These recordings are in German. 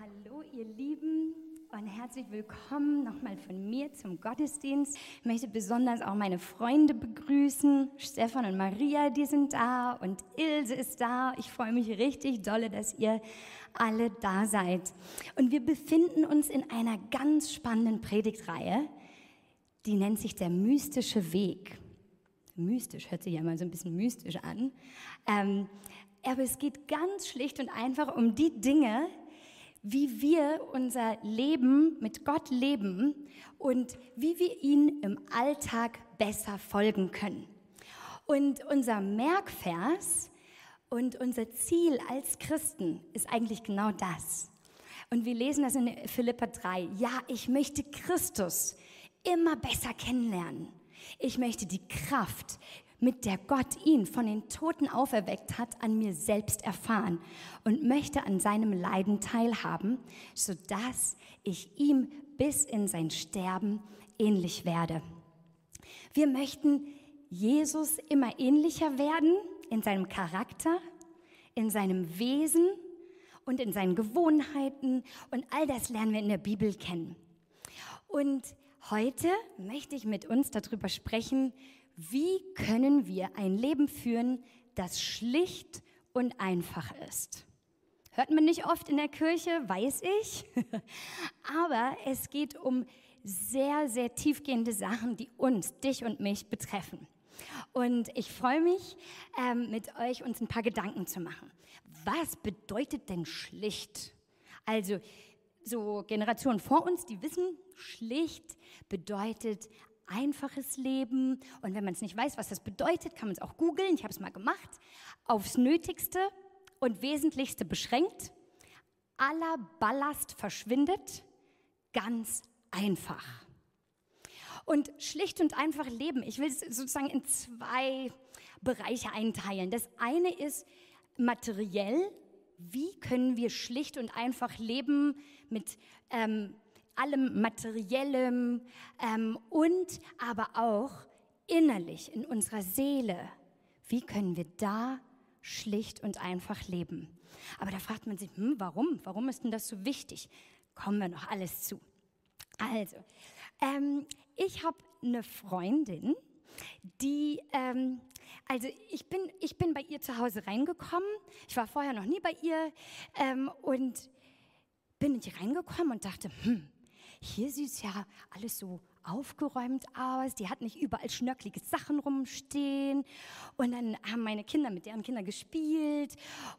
hallo ihr Lieben und herzlich willkommen nochmal von mir zum Gottesdienst. Ich möchte besonders auch meine Freunde begrüßen. Stefan und Maria, die sind da und Ilse ist da. Ich freue mich richtig dolle, dass ihr alle da seid. Und wir befinden uns in einer ganz spannenden Predigtreihe, die nennt sich der mystische Weg. Mystisch hört sich ja mal so ein bisschen mystisch an. Ähm, aber es geht ganz schlicht und einfach um die Dinge, wie wir unser Leben mit Gott leben und wie wir ihn im Alltag besser folgen können. Und unser Merkvers und unser Ziel als Christen ist eigentlich genau das. Und wir lesen das in Philippa 3. Ja, ich möchte Christus immer besser kennenlernen. Ich möchte die Kraft, mit der Gott ihn von den Toten auferweckt hat, an mir selbst erfahren und möchte an seinem Leiden teilhaben, sodass ich ihm bis in sein Sterben ähnlich werde. Wir möchten Jesus immer ähnlicher werden in seinem Charakter, in seinem Wesen und in seinen Gewohnheiten und all das lernen wir in der Bibel kennen. Und heute möchte ich mit uns darüber sprechen, wie können wir ein Leben führen, das schlicht und einfach ist. Hört man nicht oft in der Kirche, weiß ich, aber es geht um sehr, sehr tiefgehende Sachen, die uns, dich und mich betreffen. Und ich freue mich, ähm, mit euch uns ein paar Gedanken zu machen. Was bedeutet denn schlicht? Also, so Generationen vor uns, die wissen, schlicht bedeutet einfaches Leben. Und wenn man es nicht weiß, was das bedeutet, kann man es auch googeln. Ich habe es mal gemacht. Aufs Nötigste und Wesentlichste beschränkt. Aller Ballast verschwindet. Ganz einfach. Und schlicht und einfach leben. Ich will es sozusagen in zwei Bereiche einteilen. Das eine ist materiell. Wie können wir schlicht und einfach leben mit ähm, allem Materiellem ähm, und aber auch innerlich in unserer Seele. Wie können wir da schlicht und einfach leben? Aber da fragt man sich, hm, warum? Warum ist denn das so wichtig? Kommen wir noch alles zu. Also, ähm, ich habe eine Freundin, die, ähm, also ich bin, ich bin bei ihr zu Hause reingekommen. Ich war vorher noch nie bei ihr ähm, und bin nicht reingekommen und dachte, hm, hier sieht es ja alles so aufgeräumt aus. Die hat nicht überall schnörkelige Sachen rumstehen. Und dann haben meine Kinder mit deren Kindern gespielt.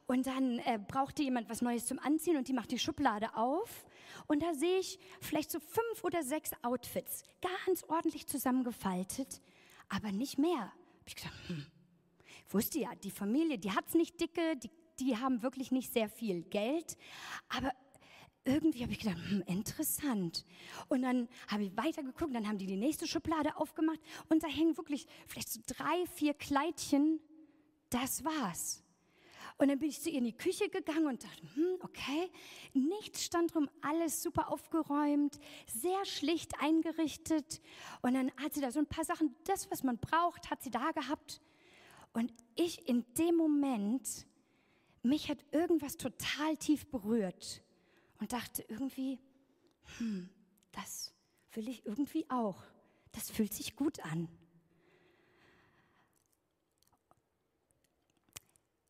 Und dann äh, brauchte jemand was Neues zum Anziehen und die macht die Schublade auf. Und da sehe ich vielleicht so fünf oder sechs Outfits, ganz ordentlich zusammengefaltet, aber nicht mehr. Hab ich gesagt, hm. Wusste ja, die Familie, die hat es nicht dicke, die, die haben wirklich nicht sehr viel Geld, aber irgendwie habe ich gedacht, hm, interessant. Und dann habe ich weitergeguckt, dann haben die die nächste Schublade aufgemacht und da hängen wirklich vielleicht so drei, vier Kleidchen. Das war's. Und dann bin ich zu ihr in die Küche gegangen und dachte, hm, okay, nichts stand drum, alles super aufgeräumt, sehr schlicht eingerichtet. Und dann hat sie da so ein paar Sachen, das, was man braucht, hat sie da gehabt. Und ich in dem Moment, mich hat irgendwas total tief berührt und dachte irgendwie, hm, das will ich irgendwie auch. Das fühlt sich gut an.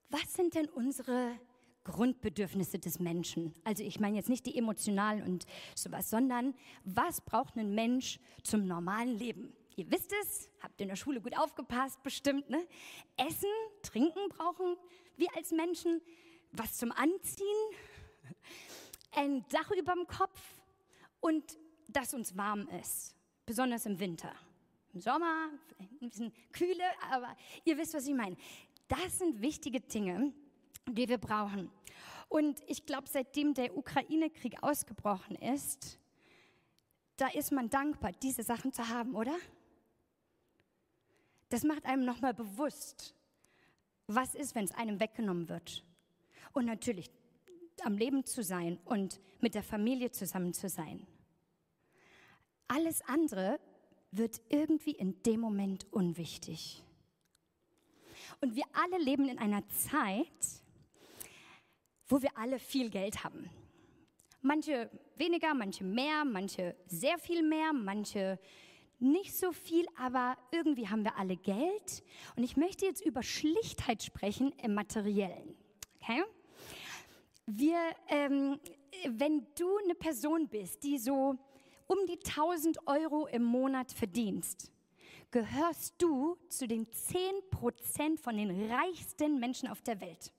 Was sind denn unsere Grundbedürfnisse des Menschen? Also ich meine jetzt nicht die emotionalen und sowas, sondern was braucht ein Mensch zum normalen Leben? Ihr wisst es, habt in der Schule gut aufgepasst, bestimmt, ne? Essen, trinken brauchen wir als Menschen, was zum Anziehen, ein Dach über dem Kopf und dass uns warm ist, besonders im Winter. Im Sommer ein bisschen kühle, aber ihr wisst, was ich meine. Das sind wichtige Dinge, die wir brauchen. Und ich glaube, seitdem der Ukraine-Krieg ausgebrochen ist, da ist man dankbar, diese Sachen zu haben, oder? Das macht einem nochmal bewusst, was ist, wenn es einem weggenommen wird. Und natürlich am Leben zu sein und mit der Familie zusammen zu sein. Alles andere wird irgendwie in dem Moment unwichtig. Und wir alle leben in einer Zeit, wo wir alle viel Geld haben. Manche weniger, manche mehr, manche sehr viel mehr, manche nicht so viel, aber irgendwie haben wir alle Geld. Und ich möchte jetzt über Schlichtheit sprechen im Materiellen. Okay? Wir, ähm, wenn du eine Person bist, die so um die 1000 Euro im Monat verdienst, gehörst du zu den 10% von den reichsten Menschen auf der Welt.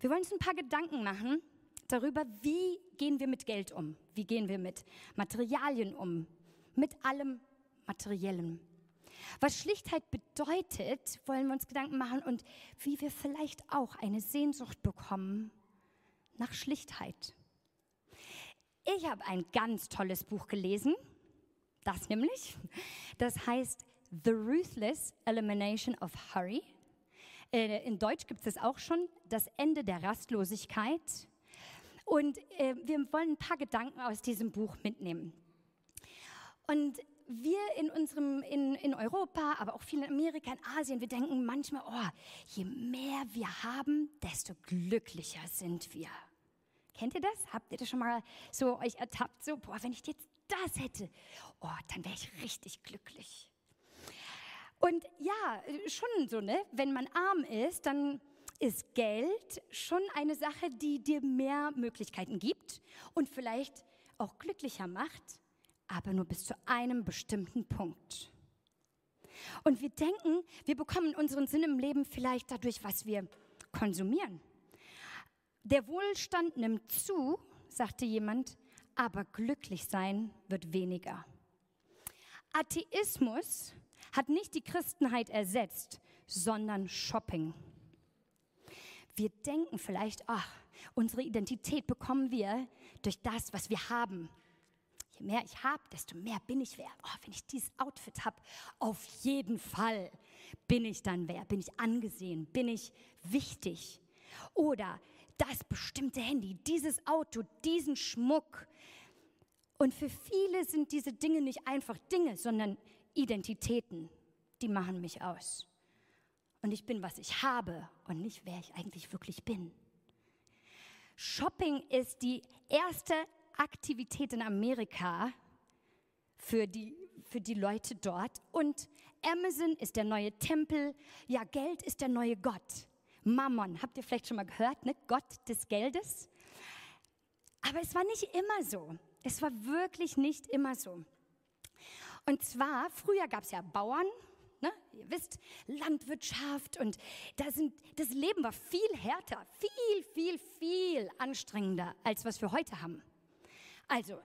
Wir wollen uns ein paar Gedanken machen darüber, wie gehen wir mit Geld um, wie gehen wir mit Materialien um, mit allem Materiellen. Was Schlichtheit bedeutet, wollen wir uns Gedanken machen und wie wir vielleicht auch eine Sehnsucht bekommen nach Schlichtheit. Ich habe ein ganz tolles Buch gelesen, das nämlich, das heißt The Ruthless Elimination of Hurry. Äh, in Deutsch gibt es auch schon, das Ende der Rastlosigkeit. Und äh, wir wollen ein paar Gedanken aus diesem Buch mitnehmen. Und wir in unserem, in, in Europa, aber auch viel in Amerika, in Asien, wir denken manchmal, oh, je mehr wir haben, desto glücklicher sind wir. Kennt ihr das? Habt ihr das schon mal so euch ertappt? So, boah, wenn ich jetzt das hätte, oh, dann wäre ich richtig glücklich. Und ja, schon so, ne? Wenn man arm ist, dann ist Geld schon eine Sache, die dir mehr Möglichkeiten gibt und vielleicht auch glücklicher macht aber nur bis zu einem bestimmten Punkt. Und wir denken, wir bekommen unseren Sinn im Leben vielleicht dadurch, was wir konsumieren. Der Wohlstand nimmt zu, sagte jemand, aber glücklich sein wird weniger. Atheismus hat nicht die Christenheit ersetzt, sondern Shopping. Wir denken vielleicht, ach, unsere Identität bekommen wir durch das, was wir haben, Je mehr ich habe, desto mehr bin ich wert. Oh, wenn ich dieses Outfit habe, auf jeden Fall bin ich dann wert, bin ich angesehen, bin ich wichtig. Oder das bestimmte Handy, dieses Auto, diesen Schmuck. Und für viele sind diese Dinge nicht einfach Dinge, sondern Identitäten, die machen mich aus. Und ich bin, was ich habe und nicht, wer ich eigentlich wirklich bin. Shopping ist die erste Aktivität in Amerika für die, für die Leute dort. Und Amazon ist der neue Tempel. Ja, Geld ist der neue Gott. Mammon, habt ihr vielleicht schon mal gehört, ne? Gott des Geldes. Aber es war nicht immer so. Es war wirklich nicht immer so. Und zwar, früher gab es ja Bauern, ne? ihr wisst, Landwirtschaft und da sind, das Leben war viel härter, viel, viel, viel anstrengender, als was wir heute haben. Also,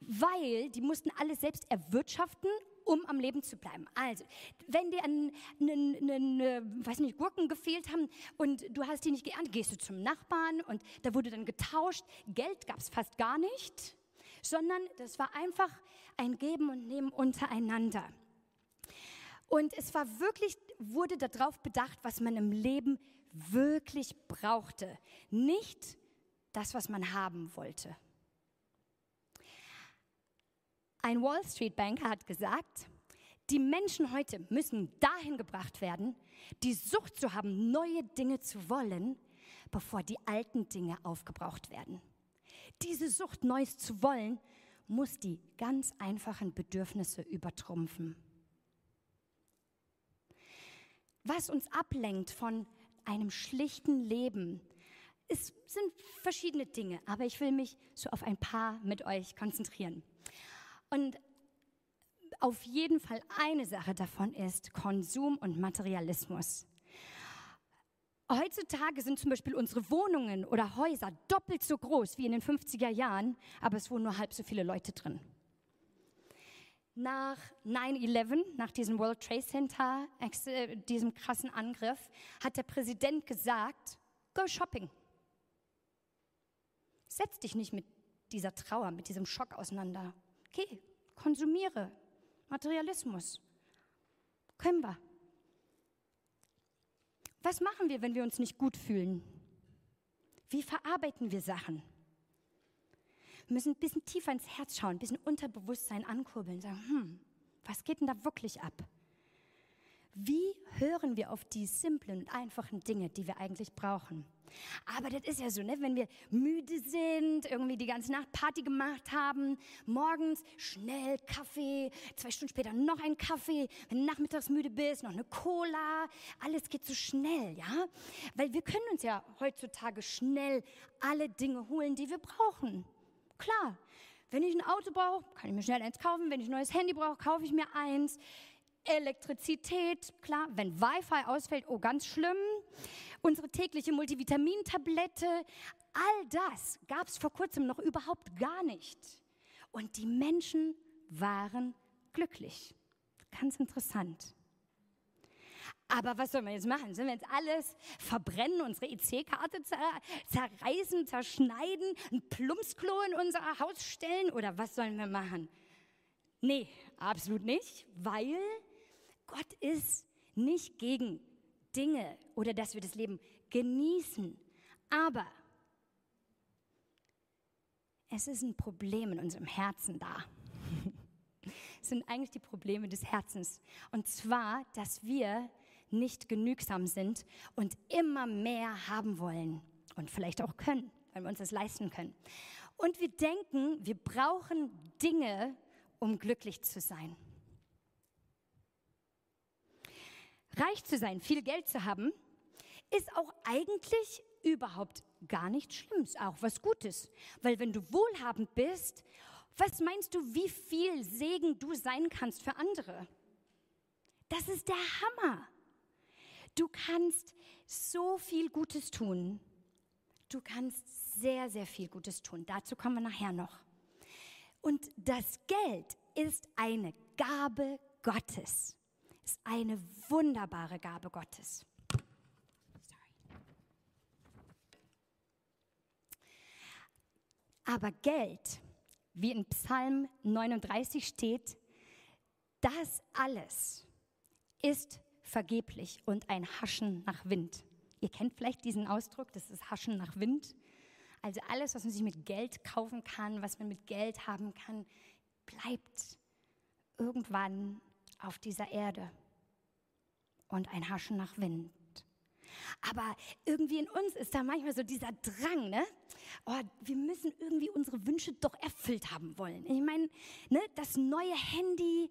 weil die mussten alles selbst erwirtschaften, um am Leben zu bleiben. Also, wenn dir einen, einen, einen, äh, weiß nicht, Gurken gefehlt haben und du hast die nicht geerntet, gehst du zum Nachbarn und da wurde dann getauscht. Geld gab es fast gar nicht, sondern das war einfach ein Geben und Nehmen untereinander. Und es war wirklich, wurde darauf bedacht, was man im Leben wirklich brauchte, nicht das, was man haben wollte. Ein Wall Street Banker hat gesagt, die Menschen heute müssen dahin gebracht werden, die Sucht zu haben, neue Dinge zu wollen, bevor die alten Dinge aufgebraucht werden. Diese Sucht, Neues zu wollen, muss die ganz einfachen Bedürfnisse übertrumpfen. Was uns ablenkt von einem schlichten Leben, es sind verschiedene Dinge, aber ich will mich so auf ein paar mit euch konzentrieren. Und auf jeden Fall eine Sache davon ist Konsum und Materialismus. Heutzutage sind zum Beispiel unsere Wohnungen oder Häuser doppelt so groß wie in den 50er Jahren, aber es wohnen nur halb so viele Leute drin. Nach 9-11, nach diesem World Trade Center, äh, diesem krassen Angriff, hat der Präsident gesagt, go shopping. Setz dich nicht mit dieser Trauer, mit diesem Schock auseinander. Okay, konsumiere. Materialismus. Können wir. Was machen wir, wenn wir uns nicht gut fühlen? Wie verarbeiten wir Sachen? Wir müssen ein bisschen tiefer ins Herz schauen, ein bisschen Unterbewusstsein ankurbeln, sagen, hm, was geht denn da wirklich ab? Wie hören wir auf die simplen und einfachen Dinge, die wir eigentlich brauchen? Aber das ist ja so, ne? wenn wir müde sind, irgendwie die ganze Nacht Party gemacht haben, morgens schnell Kaffee, zwei Stunden später noch ein Kaffee, wenn du nachmittags müde bist, noch eine Cola, alles geht so schnell, ja? Weil wir können uns ja heutzutage schnell alle Dinge holen, die wir brauchen. Klar, wenn ich ein Auto brauche, kann ich mir schnell eins kaufen. Wenn ich ein neues Handy brauche, kaufe ich mir eins. Elektrizität, klar, wenn Wi-Fi ausfällt, oh, ganz schlimm. Unsere tägliche Multivitamintablette, all das gab es vor kurzem noch überhaupt gar nicht. Und die Menschen waren glücklich. Ganz interessant. Aber was sollen wir jetzt machen? Sollen wir jetzt alles verbrennen, unsere EC-Karte zerreißen, zerschneiden, ein Plumpsklo in unser Haus stellen oder was sollen wir machen? Nee, absolut nicht, weil Gott ist nicht gegen Dinge oder dass wir das Leben genießen. Aber es ist ein Problem in unserem Herzen da. Es sind eigentlich die Probleme des Herzens. Und zwar, dass wir nicht genügsam sind und immer mehr haben wollen und vielleicht auch können, weil wir uns das leisten können. Und wir denken, wir brauchen Dinge, um glücklich zu sein. Reich zu sein, viel Geld zu haben, ist auch eigentlich überhaupt gar nichts Schlimmes, auch was Gutes. Weil wenn du wohlhabend bist, was meinst du, wie viel Segen du sein kannst für andere? Das ist der Hammer. Du kannst so viel Gutes tun. Du kannst sehr, sehr viel Gutes tun. Dazu kommen wir nachher noch. Und das Geld ist eine Gabe Gottes ist eine wunderbare Gabe Gottes. Aber Geld, wie in Psalm 39 steht, das alles ist vergeblich und ein Haschen nach Wind. Ihr kennt vielleicht diesen Ausdruck, das ist Haschen nach Wind. Also alles, was man sich mit Geld kaufen kann, was man mit Geld haben kann, bleibt irgendwann auf dieser Erde und ein Haschen nach Wind. Aber irgendwie in uns ist da manchmal so dieser Drang, ne? Oh, wir müssen irgendwie unsere Wünsche doch erfüllt haben wollen. Ich meine, ne, das neue Handy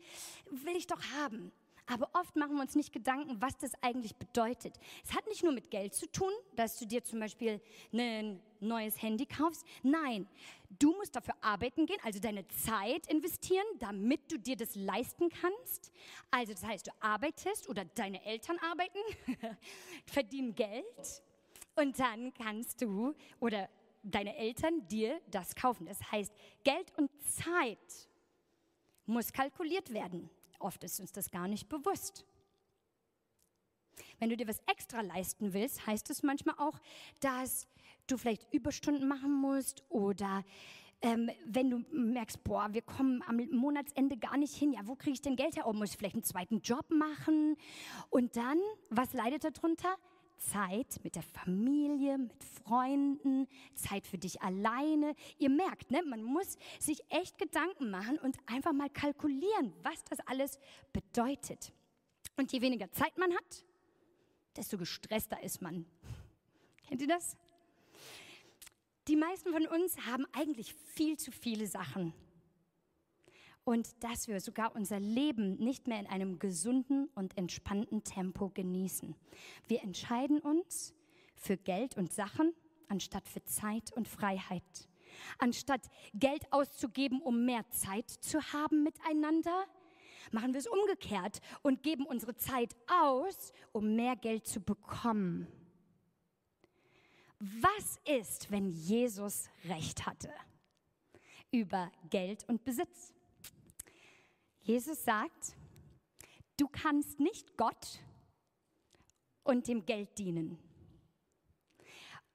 will ich doch haben. Aber oft machen wir uns nicht Gedanken, was das eigentlich bedeutet. Es hat nicht nur mit Geld zu tun, dass du dir zum Beispiel ein neues Handy kaufst. Nein, du musst dafür arbeiten gehen, also deine Zeit investieren, damit du dir das leisten kannst. Also das heißt, du arbeitest oder deine Eltern arbeiten, verdienen Geld und dann kannst du oder deine Eltern dir das kaufen. Das heißt, Geld und Zeit muss kalkuliert werden. Oft ist uns das gar nicht bewusst. Wenn du dir was extra leisten willst, heißt es manchmal auch, dass du vielleicht Überstunden machen musst oder ähm, wenn du merkst, boah, wir kommen am Monatsende gar nicht hin, ja, wo kriege ich denn Geld her? Oh, muss ich vielleicht einen zweiten Job machen? Und dann, was leidet darunter? Zeit mit der Familie, mit Freunden, Zeit für dich alleine. Ihr merkt, ne, man muss sich echt Gedanken machen und einfach mal kalkulieren, was das alles bedeutet. Und je weniger Zeit man hat, desto gestresster ist man. Kennt ihr das? Die meisten von uns haben eigentlich viel zu viele Sachen und dass wir sogar unser Leben nicht mehr in einem gesunden und entspannten Tempo genießen. Wir entscheiden uns für Geld und Sachen anstatt für Zeit und Freiheit. Anstatt Geld auszugeben, um mehr Zeit zu haben miteinander, machen wir es umgekehrt und geben unsere Zeit aus, um mehr Geld zu bekommen. Was ist, wenn Jesus recht hatte über Geld und Besitz? Jesus sagt, du kannst nicht Gott und dem Geld dienen.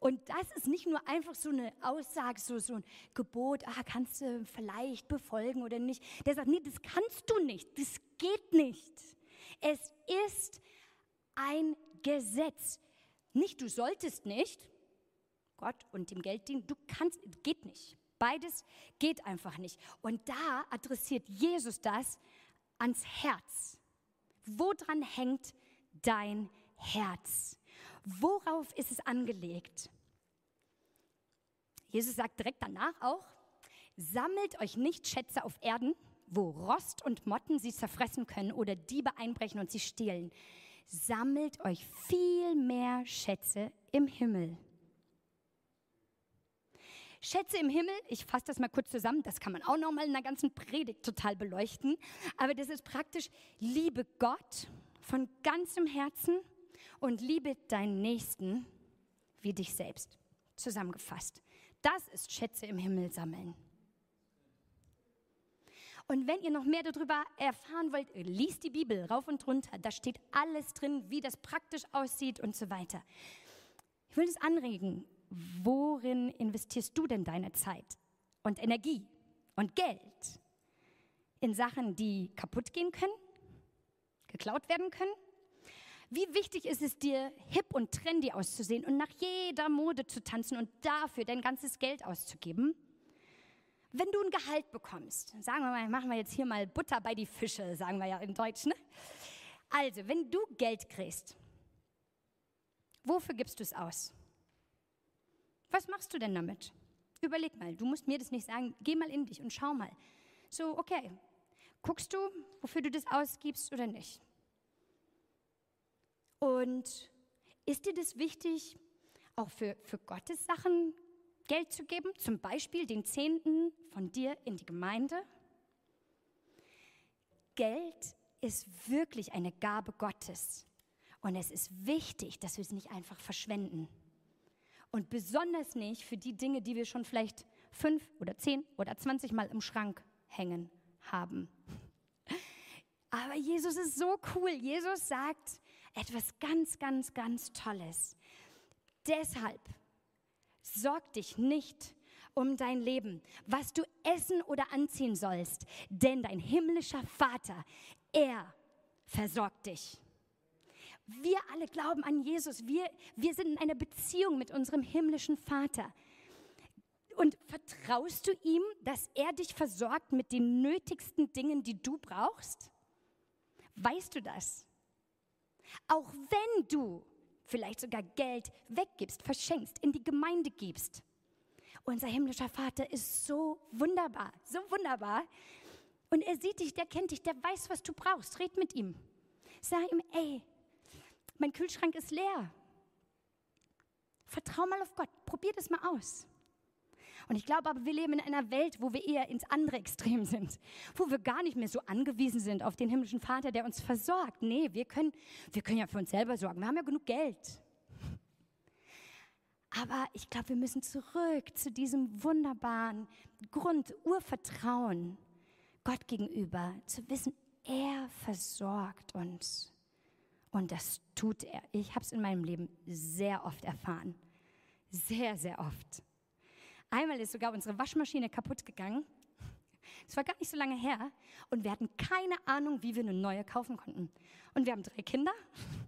Und das ist nicht nur einfach so eine Aussage, so, so ein Gebot, ah, kannst du vielleicht befolgen oder nicht. Der sagt, nee, das kannst du nicht, das geht nicht. Es ist ein Gesetz. Nicht, du solltest nicht Gott und dem Geld dienen, du kannst, geht nicht. Beides geht einfach nicht. Und da adressiert Jesus das ans Herz. Woran hängt dein Herz? Worauf ist es angelegt? Jesus sagt direkt danach auch, sammelt euch nicht Schätze auf Erden, wo Rost und Motten sie zerfressen können oder Diebe einbrechen und sie stehlen. Sammelt euch viel mehr Schätze im Himmel. Schätze im Himmel, ich fasse das mal kurz zusammen, das kann man auch noch mal in einer ganzen Predigt total beleuchten, aber das ist praktisch, liebe Gott von ganzem Herzen und liebe deinen Nächsten wie dich selbst. Zusammengefasst. Das ist Schätze im Himmel sammeln. Und wenn ihr noch mehr darüber erfahren wollt, liest die Bibel rauf und runter. Da steht alles drin, wie das praktisch aussieht und so weiter. Ich will es anregen. Worin investierst du denn deine Zeit und Energie und Geld? In Sachen, die kaputt gehen können? Geklaut werden können? Wie wichtig ist es dir, hip und trendy auszusehen und nach jeder Mode zu tanzen und dafür dein ganzes Geld auszugeben? Wenn du ein Gehalt bekommst, sagen wir mal, machen wir jetzt hier mal Butter bei die Fische, sagen wir ja im Deutschen. Ne? Also, wenn du Geld kriegst, wofür gibst du es aus? Was machst du denn damit? Überleg mal, du musst mir das nicht sagen, geh mal in dich und schau mal. So, okay, guckst du, wofür du das ausgibst oder nicht? Und ist dir das wichtig, auch für, für Gottes Sachen Geld zu geben, zum Beispiel den Zehnten von dir in die Gemeinde. Geld ist wirklich eine Gabe Gottes. Und es ist wichtig, dass wir es nicht einfach verschwenden. Und besonders nicht für die Dinge, die wir schon vielleicht fünf oder zehn oder zwanzig Mal im Schrank hängen haben. Aber Jesus ist so cool. Jesus sagt etwas ganz, ganz, ganz Tolles. Deshalb Sorg dich nicht um dein Leben, was du essen oder anziehen sollst, denn dein himmlischer Vater, er versorgt dich. Wir alle glauben an Jesus. Wir, wir sind in einer Beziehung mit unserem himmlischen Vater. Und vertraust du ihm, dass er dich versorgt mit den nötigsten Dingen, die du brauchst? Weißt du das? Auch wenn du vielleicht sogar Geld weggibst, verschenkst, in die Gemeinde gibst. Unser himmlischer Vater ist so wunderbar, so wunderbar. Und er sieht dich, der kennt dich, der weiß, was du brauchst. Red mit ihm. Sag ihm, ey, mein Kühlschrank ist leer. Vertrau mal auf Gott, probier das mal aus. Und ich glaube aber, wir leben in einer Welt, wo wir eher ins andere Extrem sind, wo wir gar nicht mehr so angewiesen sind auf den himmlischen Vater, der uns versorgt. Nee, wir können, wir können ja für uns selber sorgen. Wir haben ja genug Geld. Aber ich glaube, wir müssen zurück zu diesem wunderbaren Grund, Urvertrauen Gott gegenüber, zu wissen, er versorgt uns. Und das tut er. Ich habe es in meinem Leben sehr oft erfahren. Sehr, sehr oft. Einmal ist sogar unsere Waschmaschine kaputt gegangen. Es war gar nicht so lange her und wir hatten keine Ahnung, wie wir eine neue kaufen konnten. Und wir haben drei Kinder.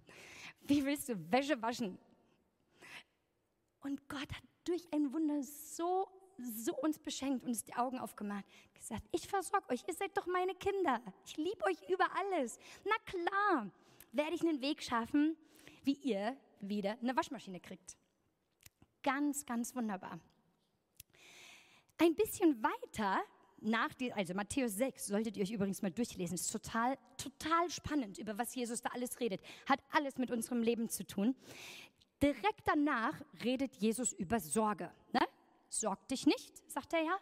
Wie willst du Wäsche waschen? Und Gott hat durch ein Wunder so, so uns beschenkt und uns die Augen aufgemacht. Gesagt, ich versorge euch, ihr seid doch meine Kinder. Ich liebe euch über alles. Na klar, werde ich einen Weg schaffen, wie ihr wieder eine Waschmaschine kriegt. Ganz, ganz wunderbar. Ein bisschen weiter nach, die, also Matthäus 6, solltet ihr euch übrigens mal durchlesen, ist total, total spannend, über was Jesus da alles redet. Hat alles mit unserem Leben zu tun. Direkt danach redet Jesus über Sorge. Ne? Sorg dich nicht, sagt er ja.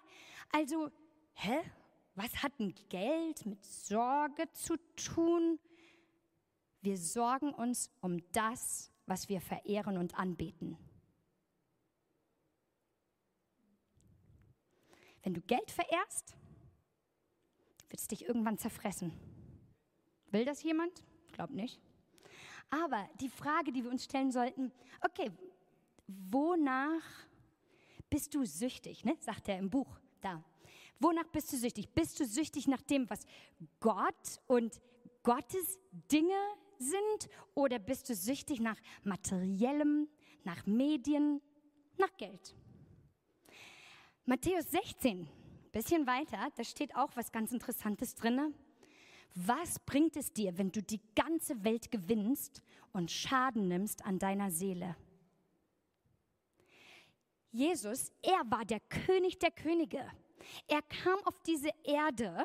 Also, hä? Was hat ein Geld mit Sorge zu tun? Wir sorgen uns um das, was wir verehren und anbeten. Wenn du Geld verehrst, wird es dich irgendwann zerfressen. Will das jemand? Glaub nicht. Aber die Frage, die wir uns stellen sollten, okay, wonach bist du süchtig? Ne? Sagt er im Buch da. Wonach bist du süchtig? Bist du süchtig nach dem, was Gott und Gottes Dinge sind? Oder bist du süchtig nach materiellem, nach Medien, nach Geld? Matthäus 16, bisschen weiter, da steht auch was ganz Interessantes drin. Was bringt es dir, wenn du die ganze Welt gewinnst und Schaden nimmst an deiner Seele? Jesus, er war der König der Könige. Er kam auf diese Erde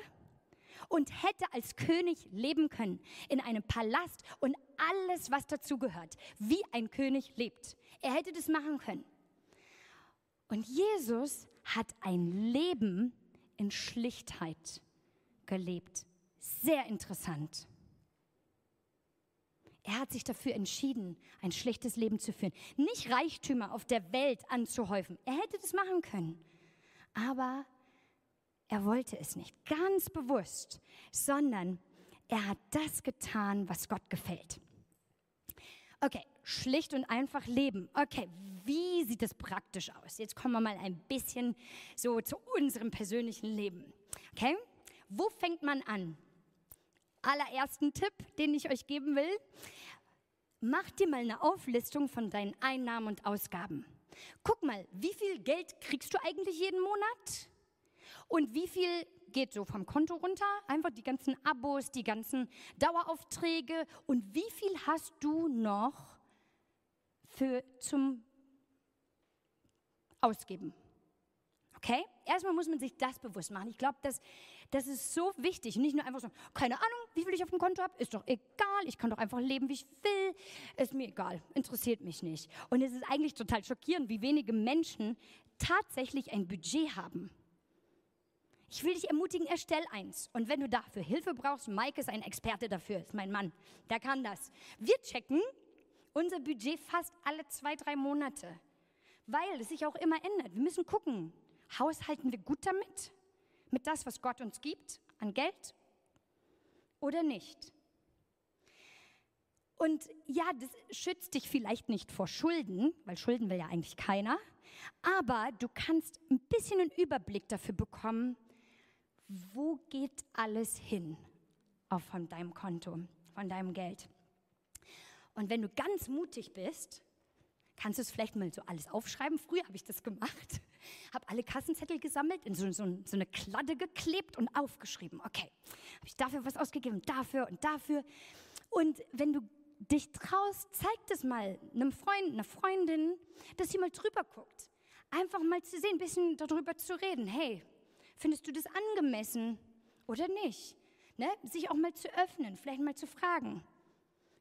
und hätte als König leben können in einem Palast und alles, was dazugehört, wie ein König lebt. Er hätte das machen können. Und Jesus hat ein Leben in Schlichtheit gelebt. Sehr interessant. Er hat sich dafür entschieden, ein schlichtes Leben zu führen. Nicht Reichtümer auf der Welt anzuhäufen. Er hätte das machen können. Aber er wollte es nicht, ganz bewusst, sondern er hat das getan, was Gott gefällt. Okay, schlicht und einfach leben. Okay, wie sieht das praktisch aus? Jetzt kommen wir mal ein bisschen so zu unserem persönlichen Leben. Okay, wo fängt man an? Allerersten Tipp, den ich euch geben will. Mach dir mal eine Auflistung von deinen Einnahmen und Ausgaben. Guck mal, wie viel Geld kriegst du eigentlich jeden Monat? Und wie viel geht so vom Konto runter? Einfach die ganzen Abos, die ganzen Daueraufträge. Und wie viel hast du noch für zum Ausgeben? Okay? Erstmal muss man sich das bewusst machen. Ich glaube, das, das ist so wichtig. Nicht nur einfach so, keine Ahnung, wie viel ich auf dem Konto habe, ist doch egal. Ich kann doch einfach leben, wie ich will. Ist mir egal, interessiert mich nicht. Und es ist eigentlich total schockierend, wie wenige Menschen tatsächlich ein Budget haben. Ich will dich ermutigen, erstell eins. Und wenn du dafür Hilfe brauchst, Mike ist ein Experte dafür, ist mein Mann, der kann das. Wir checken unser Budget fast alle zwei, drei Monate, weil es sich auch immer ändert. Wir müssen gucken, haushalten wir gut damit? Mit das, was Gott uns gibt an Geld oder nicht? Und ja, das schützt dich vielleicht nicht vor Schulden, weil Schulden will ja eigentlich keiner. Aber du kannst ein bisschen einen Überblick dafür bekommen, wo geht alles hin auf von deinem Konto, von deinem Geld. Und wenn du ganz mutig bist, kannst du es vielleicht mal so alles aufschreiben. Früher habe ich das gemacht, habe alle Kassenzettel gesammelt, in so, so, so eine Kladde geklebt und aufgeschrieben. Okay, habe ich dafür was ausgegeben, dafür und dafür. Und wenn du dich traust, zeig das mal einem Freund, einer Freundin, dass sie mal drüber guckt. Einfach mal zu sehen, ein bisschen darüber zu reden. Hey, Findest du das angemessen oder nicht? Ne? Sich auch mal zu öffnen, vielleicht mal zu fragen.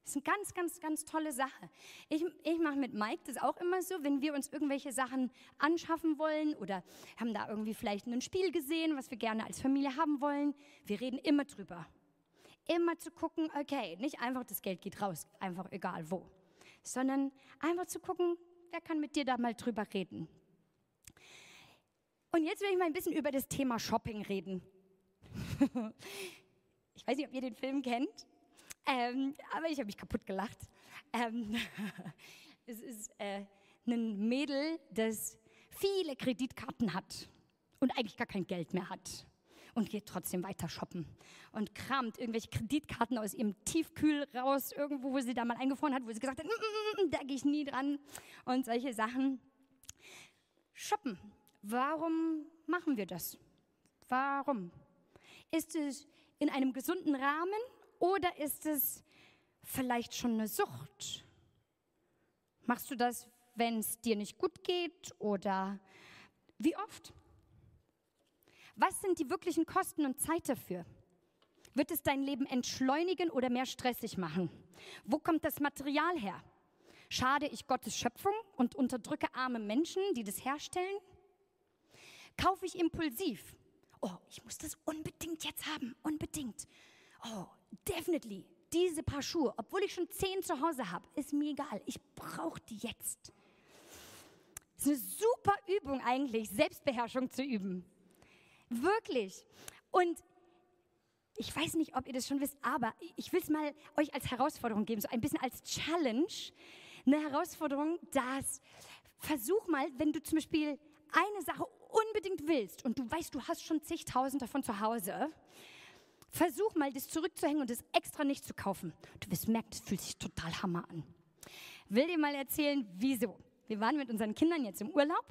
Das ist eine ganz, ganz, ganz tolle Sache. Ich, ich mache mit Mike das auch immer so, wenn wir uns irgendwelche Sachen anschaffen wollen oder haben da irgendwie vielleicht ein Spiel gesehen, was wir gerne als Familie haben wollen. Wir reden immer drüber. Immer zu gucken, okay, nicht einfach das Geld geht raus, einfach egal wo, sondern einfach zu gucken, wer kann mit dir da mal drüber reden. Und jetzt will ich mal ein bisschen über das Thema Shopping reden. ich weiß nicht, ob ihr den Film kennt, ähm, aber ich habe mich kaputt gelacht. Ähm, es ist äh, ein Mädel, das viele Kreditkarten hat und eigentlich gar kein Geld mehr hat und geht trotzdem weiter shoppen und kramt irgendwelche Kreditkarten aus ihrem Tiefkühl raus, irgendwo, wo sie da mal eingefroren hat, wo sie gesagt hat, mm, mm, mm, da gehe ich nie dran und solche Sachen. Shoppen Warum machen wir das? Warum? Ist es in einem gesunden Rahmen oder ist es vielleicht schon eine Sucht? Machst du das, wenn es dir nicht gut geht oder wie oft? Was sind die wirklichen Kosten und Zeit dafür? Wird es dein Leben entschleunigen oder mehr stressig machen? Wo kommt das Material her? Schade ich Gottes Schöpfung und unterdrücke arme Menschen, die das herstellen? Kaufe ich impulsiv? Oh, ich muss das unbedingt jetzt haben, unbedingt. Oh, definitely. Diese Paar Schuhe, obwohl ich schon zehn zu Hause habe, ist mir egal. Ich brauche die jetzt. Das ist eine super Übung eigentlich, Selbstbeherrschung zu üben. Wirklich. Und ich weiß nicht, ob ihr das schon wisst, aber ich will es mal euch als Herausforderung geben, so ein bisschen als Challenge. Eine Herausforderung, dass versuch mal, wenn du zum Beispiel eine Sache unbedingt willst und du weißt, du hast schon zigtausend davon zu Hause, versuch mal, das zurückzuhängen und das extra nicht zu kaufen. Du wirst merken, das fühlt sich total hammer an. Will dir mal erzählen, wieso. Wir waren mit unseren Kindern jetzt im Urlaub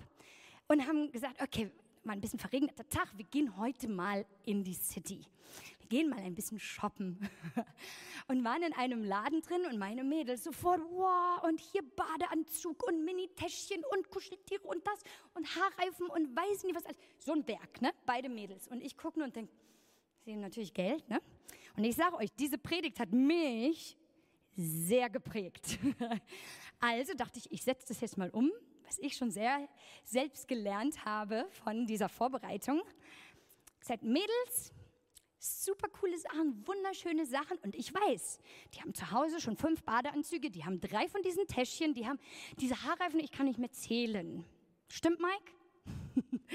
und haben gesagt, okay, mal ein bisschen verregneter Tag, wir gehen heute mal in die City. Gehen mal ein bisschen shoppen. Und waren in einem Laden drin und meine Mädels sofort, wow, und hier Badeanzug und Mini-Täschchen und Kuscheltiere und das und Haarreifen und weiß nicht was alles. So ein Berg, ne? Beide Mädels. Und ich gucke nur und denke, sie haben natürlich Geld, ne? Und ich sage euch, diese Predigt hat mich sehr geprägt. Also dachte ich, ich setze das jetzt mal um, was ich schon sehr selbst gelernt habe von dieser Vorbereitung. Gesagt, Mädels, super coole Sachen, wunderschöne Sachen. Und ich weiß, die haben zu Hause schon fünf Badeanzüge, die haben drei von diesen Täschchen, die haben diese Haarreifen, ich kann nicht mehr zählen. Stimmt, Mike?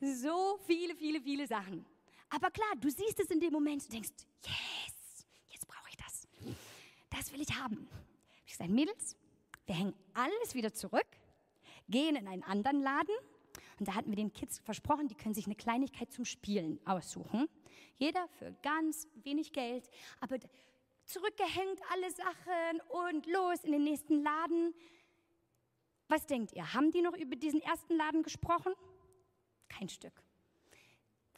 so viele, viele, viele Sachen. Aber klar, du siehst es in dem Moment und denkst, yes, jetzt brauche ich das. Das will ich haben. Ich sage, Mädels, wir hängen alles wieder zurück, gehen in einen anderen Laden und da hatten wir den Kids versprochen, die können sich eine Kleinigkeit zum Spielen aussuchen. Jeder für ganz wenig Geld, aber zurückgehängt alle Sachen und los in den nächsten Laden. Was denkt ihr? Haben die noch über diesen ersten Laden gesprochen? Kein Stück.